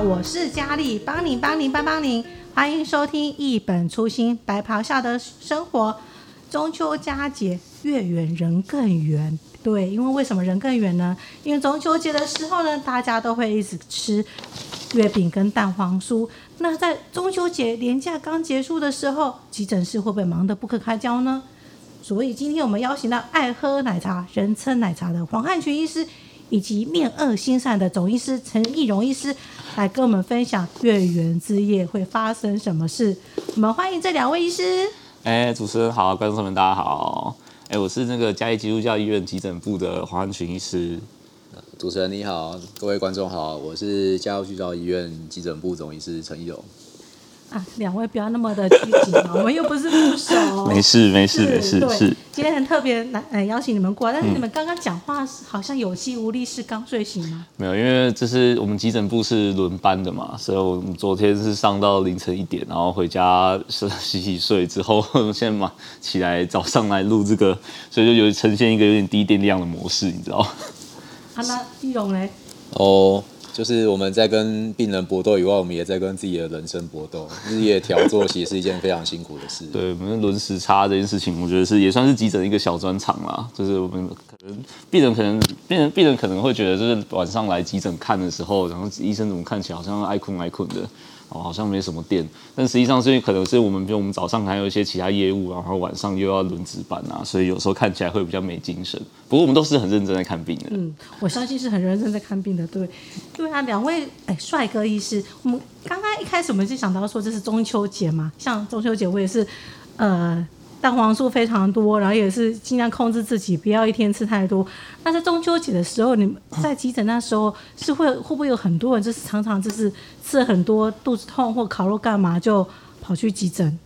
我是佳丽，帮您帮您帮帮您，欢迎收听一本初心白袍下的生活。中秋佳节，月圆人更圆。对，因为为什么人更圆呢？因为中秋节的时候呢，大家都会一直吃月饼跟蛋黄酥。那在中秋节连假刚结束的时候，急诊室会不会忙得不可开交呢？所以今天我们邀请到爱喝奶茶、人称奶茶的黄汉群医师。以及面恶心善的总医师陈义荣医师来跟我们分享月圆之夜会发生什么事。我们欢迎这两位医师。哎、欸，主持人好，观众朋友们大家好。哎、欸，我是那个嘉义基督教医院急诊部的黄汉群医师。主持人你好，各位观众好，我是嘉义基督教医院急诊部总医师陈奕蓉。啊，两位不要那么的拘谨嘛，我们又不是副手。没事没事没事。是。今天很特别来，呃，邀请你们过来，但是你们刚刚讲话好像有气无力，是刚睡醒吗？没有，因为这是我们急诊部是轮班的嘛，所以我们昨天是上到凌晨一点，然后回家洗洗睡之后，现在嘛起来早上来录这个，所以就有呈现一个有点低电量的模式，你知道？啊，那奕蓉嘞？哦。就是我们在跟病人搏斗以外，我们也在跟自己的人生搏斗。日夜调作息是一件非常辛苦的事。对，我们轮时差这件事情，我觉得是也算是急诊一个小专场啦。就是我们可能病人可能病人病人可能会觉得，就是晚上来急诊看的时候，然后医生怎么看起来好像爱困爱困的。哦，好像没什么电，但实际上是因为可能是我们，比如我们早上还有一些其他业务，然后晚上又要轮值班啊，所以有时候看起来会比较没精神。不过我们都是很认真在看病的。嗯，我相信是很认真在看病的。对，对啊，两位哎，帅哥医师，我们刚刚一开始我们就想到说这是中秋节嘛，像中秋节我也是，呃。蛋黄素非常多，然后也是尽量控制自己，不要一天吃太多。但是中秋节的时候，你们在急诊那时候是会会不会有很多人就是常常就是吃了很多肚子痛或烤肉干嘛就跑去急诊？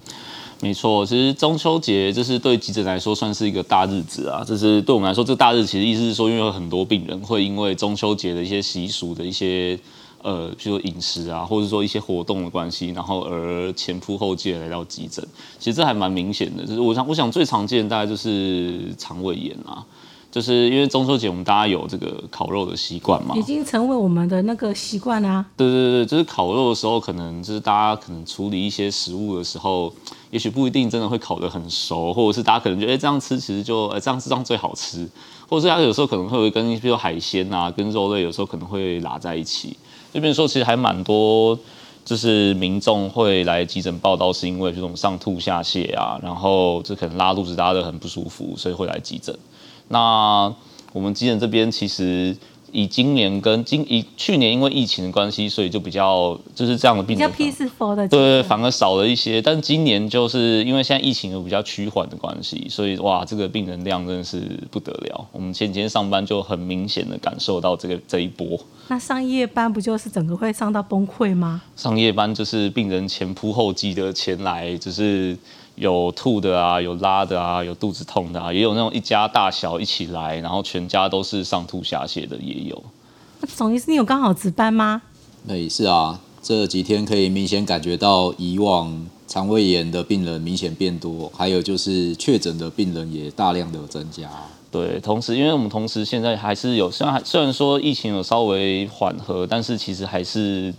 没错，其实中秋节就是对急诊来说算是一个大日子啊。就是对我们来说，这个大日子其实意思是说，因为有很多病人会因为中秋节的一些习俗的一些。呃，比如说饮食啊，或者说一些活动的关系，然后而前仆后继来到急诊，其实这还蛮明显的。就是我想，我想最常见的大概就是肠胃炎啊，就是因为中秋节我们大家有这个烤肉的习惯嘛，已经成为我们的那个习惯啊。对对对，就是烤肉的时候，可能就是大家可能处理一些食物的时候，也许不一定真的会烤得很熟，或者是大家可能觉得，哎，这样吃其实就，哎，这样吃这样最好吃，或者是他有时候可能会跟比如说海鲜啊，跟肉类有时候可能会拉在一起。这边说其实还蛮多，就是民众会来急诊报道，是因为这种上吐下泻啊，然后这可能拉肚子拉得很不舒服，所以会来急诊。那我们急诊这边其实。以今年跟今以去年因为疫情的关系，所以就比较就是这样的病人比较 peaceful 的，对对，反而少了一些。但今年就是因为现在疫情有比较趋缓的关系，所以哇，这个病人量真的是不得了。我们前几天上班就很明显的感受到这个这一波。那上夜班不就是整个会上到崩溃吗？上夜班就是病人前仆后继的前来，就是。有吐的啊，有拉的啊，有肚子痛的啊，也有那种一家大小一起来，然后全家都是上吐下泻的也有。那总医师，你有刚好值班吗？对，是啊，这几天可以明显感觉到以往肠胃炎的病人明显变多，还有就是确诊的病人也大量的增加。对，同时因为我们同时现在还是有，虽然虽然说疫情有稍微缓和，但是其实还是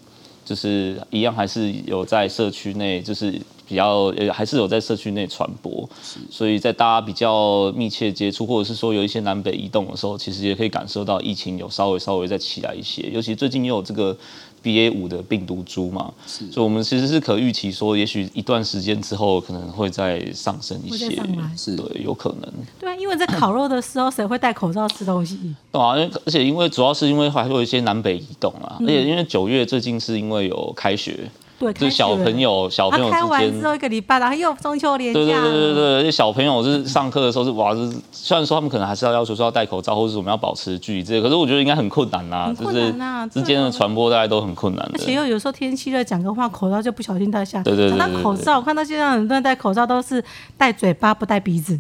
就是一样，还是有在社区内就是。比较呃还是有在社区内传播，所以在大家比较密切接触，或者是说有一些南北移动的时候，其实也可以感受到疫情有稍微稍微再起来一些。尤其最近又有这个 BA 五的病毒株嘛，所以我们其实是可预期说，也许一段时间之后可能会再上升一些，是对，有可能。对啊，因为在烤肉的时候，谁会戴口罩吃东西？对啊，而且因为主要是因为还会有一些南北移动啊，而且因为九月最近是因为有开学。对，就是小朋友，小朋友之间，开完之后一个礼拜，然后又中秋连假。对对对对对，小朋友是上课的时候是哇，是虽然说他们可能还是要要求说要戴口罩，或者是我们要保持距离这些，可是我觉得应该很困难呐，很困难啊，之间的传播大家都很困难的。而且又有时候天气热，讲个话口罩就不小心戴下。对对对。那口罩，我看到现在很多人戴口罩都是戴嘴巴不戴鼻子。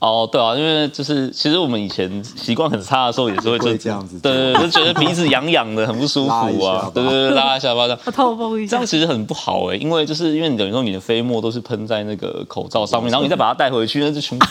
哦，对啊，因为就是其实我们以前习惯很差的时候也是会这样子，对对，就觉得鼻子痒痒的，很不舒服啊，对对对，拉一下巴掌，透风一下，这样。其实很不好哎，因为就是因为你等于说你的飞沫都是喷在那个口罩上面，然后你再把它带回去，那就全部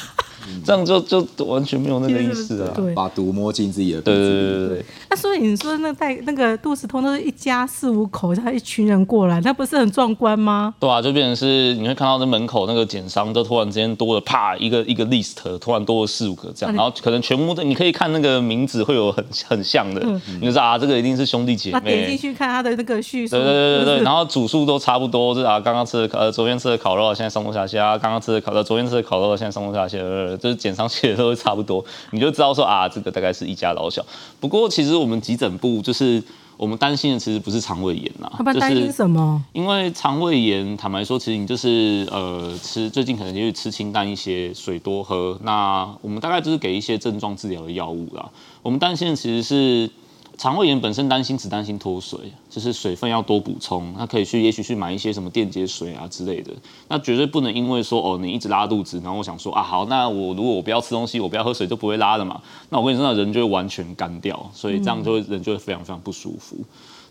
这样就就完全没有那个意思啊。把毒摸进自己的肚子里。对对对对。那所以你说那带那个肚子通都是一家四五口，他一群人过来，那不是很壮观吗？对啊，就变成是你会看到那门口那个检伤都突然之间多了，啪一个一个 list，突然多了四五个这样，然后可能全部都你可以看那个名字会有很很像的，嗯、你就知道啊，这个一定是兄弟姐妹。点进去看他的那个叙述。对对对对对，然后组数都差不多，就是啊，刚刚吃的呃，昨天吃的烤肉，现在上吐下泻啊，刚刚吃的烤肉，昨天吃的烤肉，现在上吐下泻，就是检上去的都差不多，你就知道说啊，这个大概是一家老小。不过其实我们急诊部就是我们担心的，其实不是肠胃炎呐，他们担心什么？因为肠胃炎，坦白说，其实你就是呃吃最近可能就是吃清淡一些，水多喝。那我们大概就是给一些症状治疗的药物啦。我们担心的其实是。肠胃炎本身担心只担心脱水，就是水分要多补充。那可以去，也许去买一些什么电解水啊之类的。那绝对不能因为说哦，你一直拉肚子，然后我想说啊，好，那我如果我不要吃东西，我不要喝水，就不会拉了嘛。那我跟你说，那人就会完全干掉，所以这样就会人就会非常非常不舒服。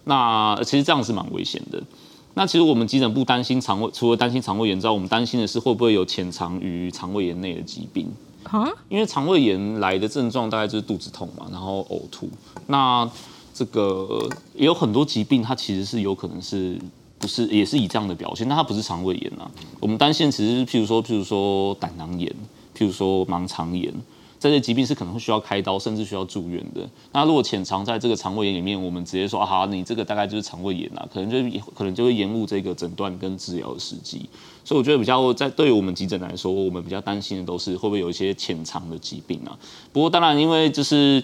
那其实这样是蛮危险的。那其实我们急诊部担心肠胃，除了担心肠胃炎之外，我们担心的是会不会有潜藏于肠胃炎内的疾病。啊，因为肠胃炎来的症状大概就是肚子痛嘛，然后呕吐。那这个也有很多疾病，它其实是有可能是不是也是以这样的表现，但它不是肠胃炎啊。我们担心其实譬如说，譬如说胆囊炎，譬如说盲肠炎。这些疾病是可能会需要开刀，甚至需要住院的。那如果潜藏在这个肠胃炎里面，我们直接说啊，你这个大概就是肠胃炎啊，可能就可能就会延误这个诊断跟治疗的时机。所以我觉得比较在对于我们急诊来说，我们比较担心的都是会不会有一些潜藏的疾病啊。不过当然，因为就是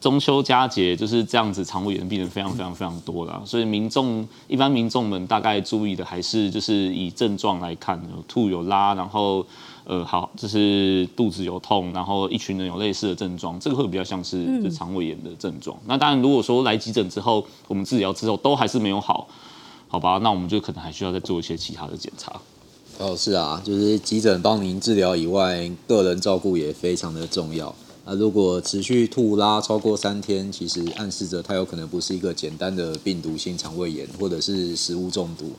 中秋佳节就是这样子，肠胃炎病人非常非常非常多啦。所以民众一般民众们大概注意的还是就是以症状来看，有吐有拉，然后。呃，好，就是肚子有痛，然后一群人有类似的症状，这个会比较像是肠胃炎的症状。那当然，如果说来急诊之后，我们治疗之后都还是没有好，好吧，那我们就可能还需要再做一些其他的检查。哦，是啊，就是急诊帮您治疗以外，个人照顾也非常的重要。啊如果持续吐拉超过三天，其实暗示着它有可能不是一个简单的病毒性肠胃炎，或者是食物中毒。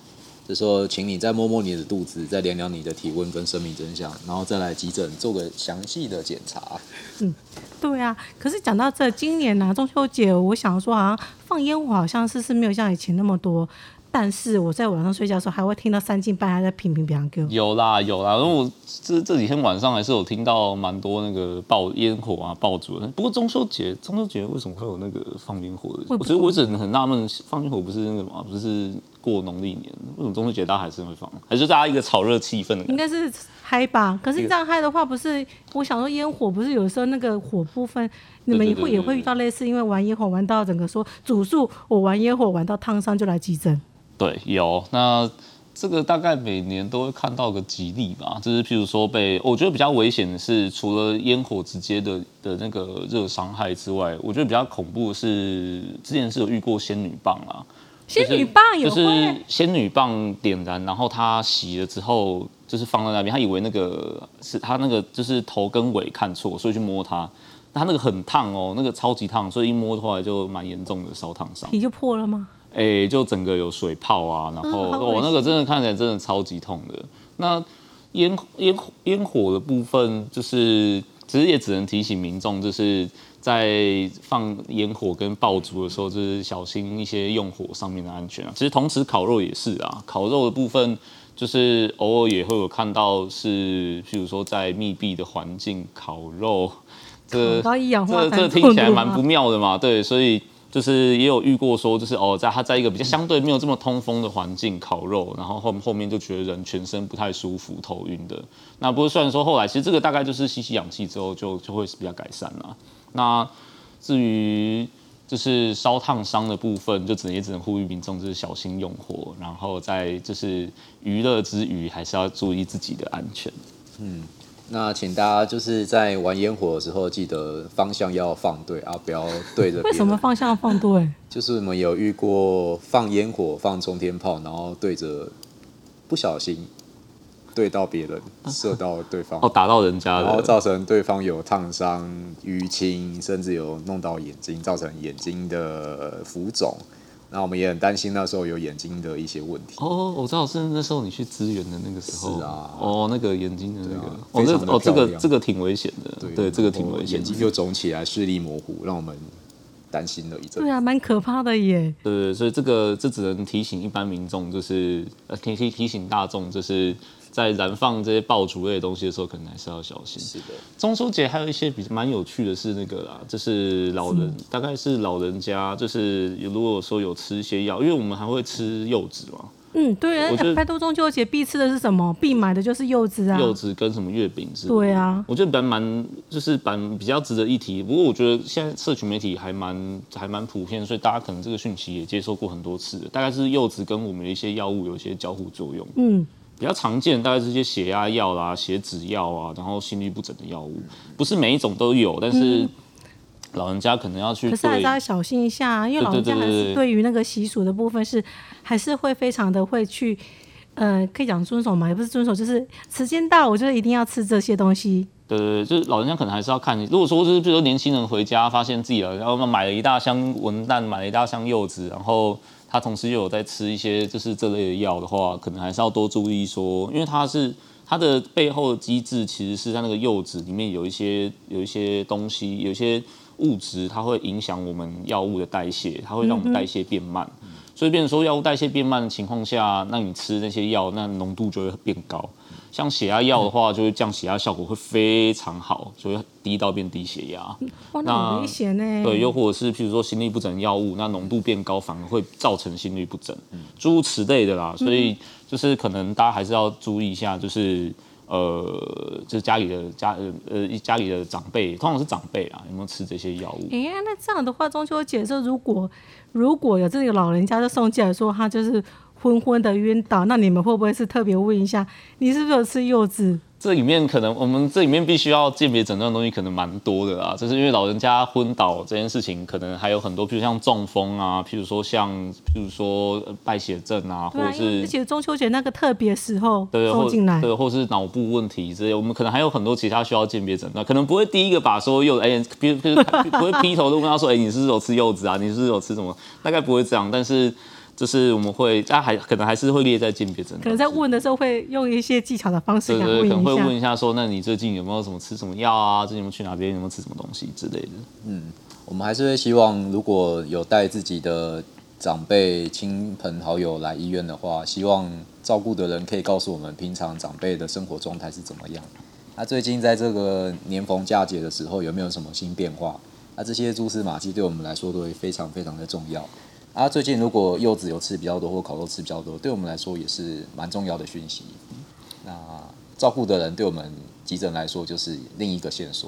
就说，请你再摸摸你的肚子，再量量你的体温跟生命真相，然后再来急诊做个详细的检查。嗯，对啊。可是讲到这，今年呢、啊，中秋节，我想说，好像放烟火，好像是是没有像以前那么多。但是我在晚上睡觉的时候，还会听到三更半夜在乒乒乓乓。有啦有啦，因为我这这几天晚上还是有听到蛮多那个爆烟火啊、爆竹的。不过中秋节，中秋节为什么会有那个放烟火的？我觉得我一直很纳闷，放烟火不是那个嘛，不是过农历年，为什么中秋节大家还是会放？还是大家一个炒热气氛的？应该是嗨吧。可是这样嗨的话，不是我想说烟火，不是有时候那个火部分，你们也会也会遇到类似，因为玩烟火玩到整个说主诉，我玩烟火玩到烫伤就来急诊。对，有那这个大概每年都会看到个几例吧，就是譬如说被我觉得比较危险的是，除了烟火直接的的那个热伤害之外，我觉得比较恐怖的是之前是有遇过仙女棒啊，仙女棒有就是仙女棒点燃，然后它洗了之后，就是放在那边，他以为那个是他那个就是头跟尾看错，所以去摸它，它那个很烫哦，那个超级烫，所以一摸的话就蛮严重的烧烫伤，皮就破了吗？哎、欸，就整个有水泡啊，然后哦，哦，那个真的看起来真的超级痛的。那烟烟烟火的部分，就是其实也只能提醒民众，就是在放烟火跟爆竹的时候，就是小心一些用火上面的安全啊。其实同时烤肉也是啊，烤肉的部分就是偶尔也会有看到是，譬如说在密闭的环境烤肉，这这这听起来蛮不妙的嘛，对，所以。就是也有遇过说，就是哦，在他在一个比较相对没有这么通风的环境烤肉，然后后后面就觉得人全身不太舒服、头晕的。那不过虽然说后来其实这个大概就是吸吸氧气之后就就会是比较改善了。那至于就是烧烫伤的部分，就只能也只能呼吁民众就是小心用火，然后在就是娱乐之余还是要注意自己的安全。嗯。那请大家就是在玩烟火的时候，记得方向要放对啊，不要对着。为什么方向要放对？就是我们有遇过放烟火、放冲天炮，然后对着不小心对到别人，射到对方，哦，打到人家，然后造成对方有烫伤、淤青，甚至有弄到眼睛，造成眼睛的浮肿，那我们也很担心那时候有眼睛的一些问题。哦，我知道是那时候你去支援的那个时候。是啊。哦，那个眼睛的那个，啊、哦，这哦，这个这个挺危险的。对，对这个挺危险。眼睛就肿起来，视力模糊，让我们担心了一阵。对啊，蛮可怕的耶。对对，所以这个这只能提醒一般民众，就是呃提提提醒大众，就是。在燃放这些爆竹类的东西的时候，可能还是要小心。是的，中秋节还有一些比较蛮有趣的是那个啦，就是老人，大概是老人家，就是如果说有吃一些药，因为我们还会吃柚子嘛。嗯，对啊，拜托中秋节必吃的是什么？必买的就是柚子啊。柚子跟什么月饼是？对啊，我觉得蛮蛮就是蛮比较值得一提。不过我觉得现在社群媒体还蛮还蛮普遍，所以大家可能这个讯息也接受过很多次。大概是柚子跟我们的一些药物有一些交互作用。嗯。比较常见，大概是些血压药啦、血脂药啊，然后心律不整的药物，不是每一种都有，但是老人家可能要去。可是还是要小心一下，啊因为老人家还是对于那个习俗的部分是还是会非常的会去，呃，可以讲遵守嘛，也不是遵守，就是时间到，我觉得一定要吃这些东西。对对对，就是老人家可能还是要看你。如果说就是比如说年轻人回家发现自己了，然后买了一大箱文旦，买了一大箱柚子，然后。他同时又有在吃一些就是这类的药的话，可能还是要多注意说，因为它是它的背后的机制，其实是在那个柚子里面有一些有一些东西，有一些物质，它会影响我们药物的代谢，它会让我们代谢变慢，嗯、所以变成说药物代谢变慢的情况下，那你吃那些药，那浓度就会变高。像血压药的话，就会降血压效果会非常好，就会低到变低血压。哇，那很危险呢。对，又或者是譬如说心律不整药物，那浓度变高反而会造成心律不整，诸如此类的啦。所以就是可能大家还是要注意一下，就是呃，就是家里的家呃呃家里的长辈，通常是长辈啊，有没有吃这些药物？哎，那这样的话，中秋节说如果如果有这个老人家就送进来说他就是。昏昏的晕倒，那你们会不会是特别问一下，你是不是有吃柚子？这里面可能我们这里面必须要鉴别诊断的东西可能蛮多的啦，就是因为老人家昏倒这件事情，可能还有很多，譬如像中风啊，譬如说像譬如说败血症啊，或者是而且中秋节那个特别时候对或进来，对，或是脑部问题之类，我们可能还有很多其他需要鉴别诊断，可能不会第一个把说柚子，哎，比如比如 不会劈头都问他说，哎，你是不是有吃柚子啊？你是不是有吃什么？大概不会这样，但是。就是我们会，大家还可能还是会列在鉴别诊断。可能在问的时候会用一些技巧的方式。对对，可能会问一下说，那你最近有没有什么吃什么药啊？最近有没有去哪边？有没有吃什么东西之类的？嗯，我们还是会希望，如果有带自己的长辈、亲朋好友来医院的话，希望照顾的人可以告诉我们，平常长辈的生活状态是怎么样。那最近在这个年逢佳节的时候，有没有什么新变化？那这些蛛丝马迹对我们来说都会非常非常的重要。啊，最近如果柚子有吃比较多，或烤肉吃比较多，对我们来说也是蛮重要的讯息。那照顾的人对我们急诊来说就是另一个线索。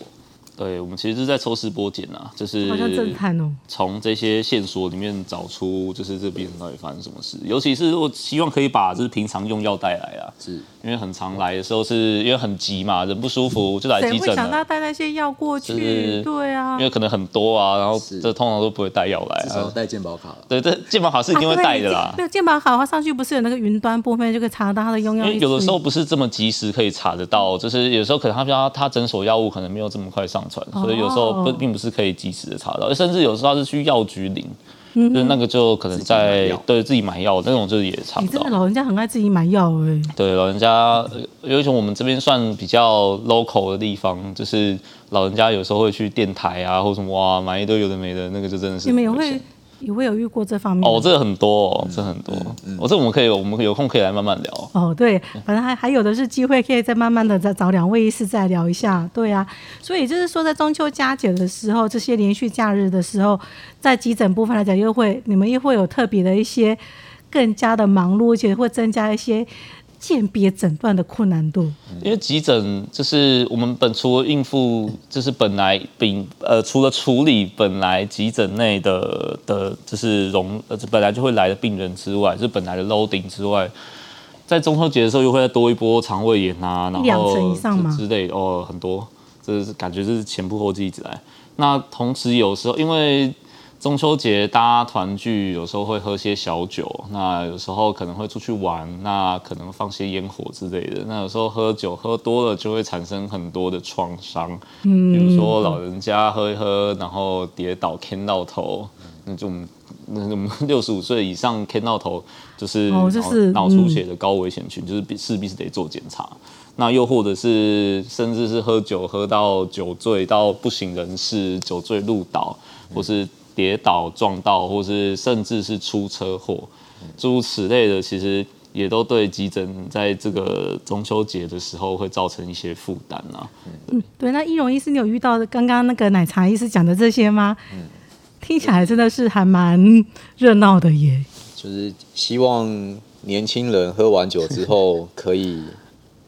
对，我们其实是在抽丝剥茧呐，就是好像侦探哦，从这些线索里面找出就是这病人到底发生什么事。尤其是如果希望可以把就是平常用药带来啊，是因为很常来的时候是因为很急嘛，人不舒服就来急诊。谁会想到带那些药过去？就是、对啊，因为可能很多啊，然后这通常都不会带药来啊，至少带健保卡。对，这健保卡是一定会带的啦。那健保卡的话，上去不是有那个云端部分就可以查到他的用药？因为有的时候不是这么及时可以查得到，就是有时候可能他比较他诊所药物可能没有这么快上传，所以有时候。不，并不是可以及时的查到，甚至有时候是去药局领，嗯、就是那个就可能在自对自己买药那种，就是也查不到。真的老人家很爱自己买药哎。对，老人家，尤其我们这边算比较 local 的地方，就是老人家有时候会去电台啊，或什么哇，买一堆有的没的，那个就真的是。你们也会？也会有遇过这方面哦，这个很多，哦，这很多。我、嗯嗯哦、这我们可以，我们有空可以来慢慢聊。哦，对，反正还还有的是机会，可以再慢慢的再找两位医师再聊一下。对啊，所以就是说，在中秋佳节的时候，这些连续假日的时候，在急诊部分来讲，又会你们又会有特别的一些更加的忙碌，而且会增加一些。鉴别诊断的困难度，因为急诊就是我们本除了应付，就是本来病呃除了处理本来急诊内的的，就是容呃本来就会来的病人之外，就是本来的 loading 之外，在中秋节的时候又会再多一波肠胃炎啊，然后两成以上吗？之类哦，很多，这是感觉就是前仆后继一直来。那同时有时候因为。中秋节大家团聚，有时候会喝些小酒，那有时候可能会出去玩，那可能放些烟火之类的。那有时候喝酒喝多了，就会产生很多的创伤，嗯，比如说老人家喝一喝，然后跌倒，磕到头，那种那我们 六十五岁以上看到头就是哦就是脑出血的高危险群，就是必势必是得做检查。那又或者是甚至是喝酒喝到酒醉到不省人事，酒醉路倒，或是跌倒撞到，或是甚至是出车祸，诸如此类的，其实也都对急诊在这个中秋节的时候会造成一些负担啊。嗯，对。那易容医师，你有遇到刚刚那个奶茶医师讲的这些吗？嗯，听起来真的是还蛮热闹的耶。就是希望年轻人喝完酒之后可以。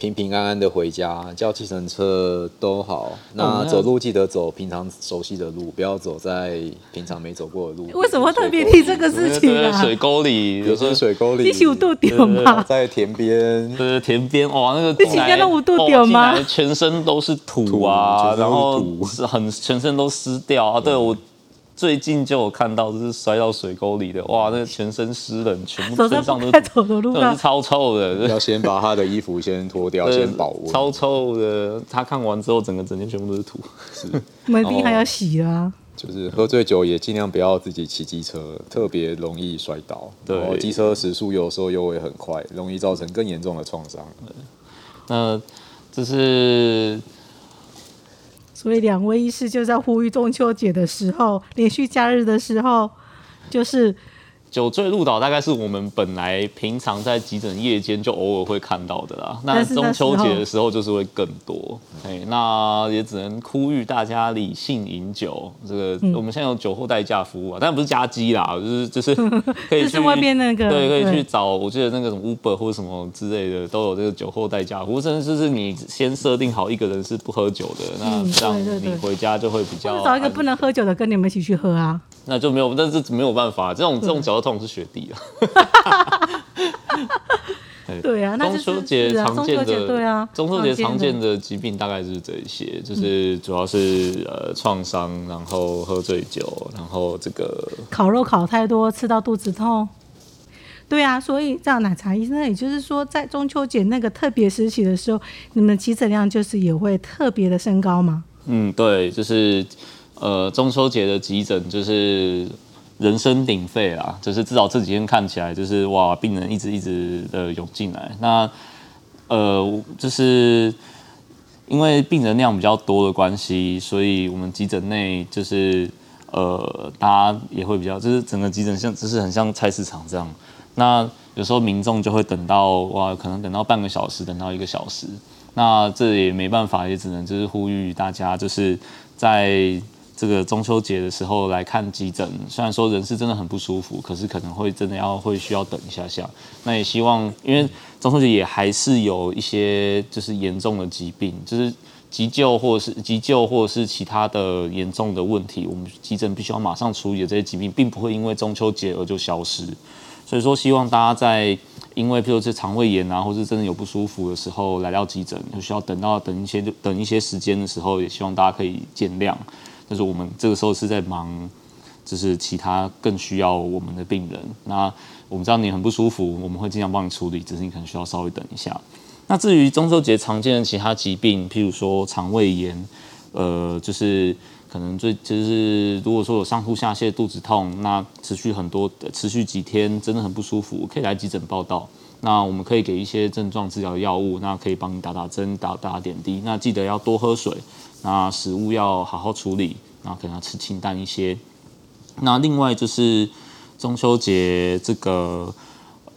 平平安安的回家，叫计程车都好。那走路记得走平常熟悉的路，不要走在平常没走过的路。为什么特别提这个事情啊？水沟里，有时候水沟里，你有度点吗？在田边，对，田边哇，那个你今天都五度点吗？全身都是土啊，然后是很全身都湿掉啊。对我。最近就有看到，就是摔到水沟里的，哇，那全身湿冷，全部身上都走的路上是超臭的。要先把他的衣服先脱掉，先保温。超臭的，他看完之后，整个整天全部都是土。是，没必还要洗啊。就是喝醉酒也尽量不要自己骑机车，特别容易摔倒。对，机车时速有时候又会很快，容易造成更严重的创伤。那这是。所以两位医师就在呼吁中秋节的时候，连续假日的时候，就是。酒醉入岛大概是我们本来平常在急诊夜间就偶尔会看到的啦。那中秋节的时候就是会更多。哎，那也只能呼吁大家理性饮酒。这个我们现在有酒后代驾服务啊，但不是加机啦，就是就是 可以去外边那个对，可以去找。我记得那个什么 Uber 或者什么之类的都有这个酒后代驾服务，甚至就是你先设定好一个人是不喝酒的，那这样你回家就会比较。找一个不能喝酒的跟你们一起去喝啊。那就没有，但是没有办法，这种这种脚痛是雪地啊。对啊，中秋节常见的对啊，中秋节常见的疾病大概是这一些，就是主要是呃创伤，然后喝醉酒，然后这个烤肉烤太多，吃到肚子痛。对啊，所以这样奶茶医生，也就是说，在中秋节那个特别时期的时候，你们急诊量就是也会特别的升高吗？嗯，对，就是。呃，中秋节的急诊就是人声鼎沸啦，就是至少这几天看起来就是哇，病人一直一直的涌进来。那呃，就是因为病人量比较多的关系，所以我们急诊内就是呃，大家也会比较，就是整个急诊像就是很像菜市场这样。那有时候民众就会等到哇，可能等到半个小时，等到一个小时。那这也没办法，也只能就是呼吁大家就是在。这个中秋节的时候来看急诊，虽然说人是真的很不舒服，可是可能会真的要会需要等一下下。那也希望，因为中秋节也还是有一些就是严重的疾病，就是急救或者是急救或者是其他的严重的问题，我们急诊必须要马上处理的这些疾病，并不会因为中秋节而就消失。所以说，希望大家在因为譬如是肠胃炎啊，或是真的有不舒服的时候来到急诊，就需要等到等一些等一些时间的时候，也希望大家可以见谅。就是我们这个时候是在忙，就是其他更需要我们的病人。那我们知道你很不舒服，我们会尽量帮你处理，只是你可能需要稍微等一下。那至于中秋节常见的其他疾病，譬如说肠胃炎，呃，就是可能最就是如果说有上吐下泻、肚子痛，那持续很多、持续几天，真的很不舒服，可以来急诊报道。那我们可以给一些症状治疗药物，那可以帮你打打针、打打点滴。那记得要多喝水。那食物要好好处理，然后可能要吃清淡一些。那另外就是中秋节这个，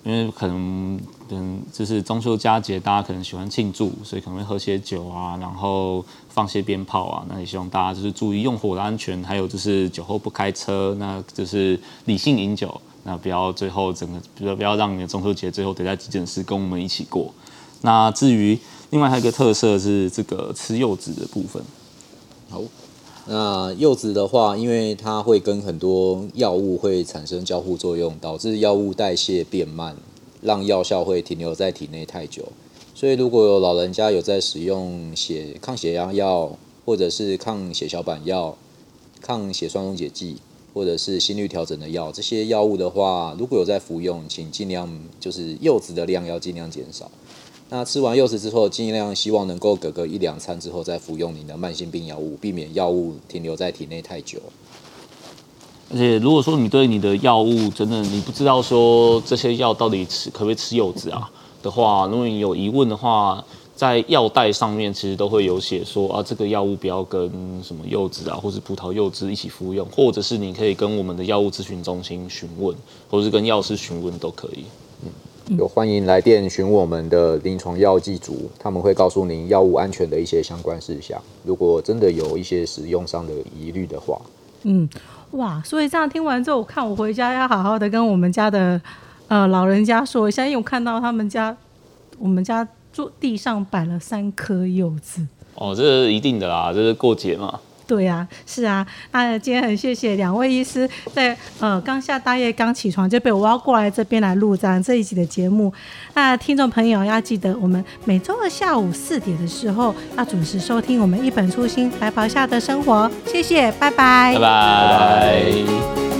因为可能嗯，就是中秋佳节，大家可能喜欢庆祝，所以可能会喝些酒啊，然后放些鞭炮啊。那也希望大家就是注意用火的安全，还有就是酒后不开车，那就是理性饮酒，那不要最后整个，不要不要让你的中秋节最后得在急诊室跟我们一起过。那至于。另外还有一个特色是这个吃柚子的部分。好，那柚子的话，因为它会跟很多药物会产生交互作用，导致药物代谢变慢，让药效会停留在体内太久。所以如果有老人家有在使用血抗血压药，或者是抗血小板药、抗血栓溶解剂，或者是心率调整的药，这些药物的话，如果有在服用，请尽量就是柚子的量要尽量减少。那吃完柚子之后，尽量希望能够隔个一两餐之后再服用你的慢性病药物，避免药物停留在体内太久。而且如果说你对你的药物真的你不知道说这些药到底吃可不可以吃柚子啊的话，如果你有疑问的话，在药袋上面其实都会有写说啊，这个药物不要跟什么柚子啊，或是葡萄柚汁一起服用，或者是你可以跟我们的药物咨询中心询问，或者是跟药师询问都可以。嗯，有欢迎来电询问我们的临床药剂组，他们会告诉您药物安全的一些相关事项。如果真的有一些使用上的疑虑的话，嗯，哇，所以这样听完之后，我看我回家要好好的跟我们家的呃老人家说一下，因为我看到他们家我们家桌地上摆了三颗柚子。哦，这是一定的啦，这是过节嘛。对呀、啊，是啊，那今天很谢谢两位医师在呃刚下大夜刚起床就被我挖过来这边来录这样这一集的节目。那听众朋友要记得，我们每周二下午四点的时候要准时收听我们一本初心白袍下的生活。谢谢，拜拜。拜拜。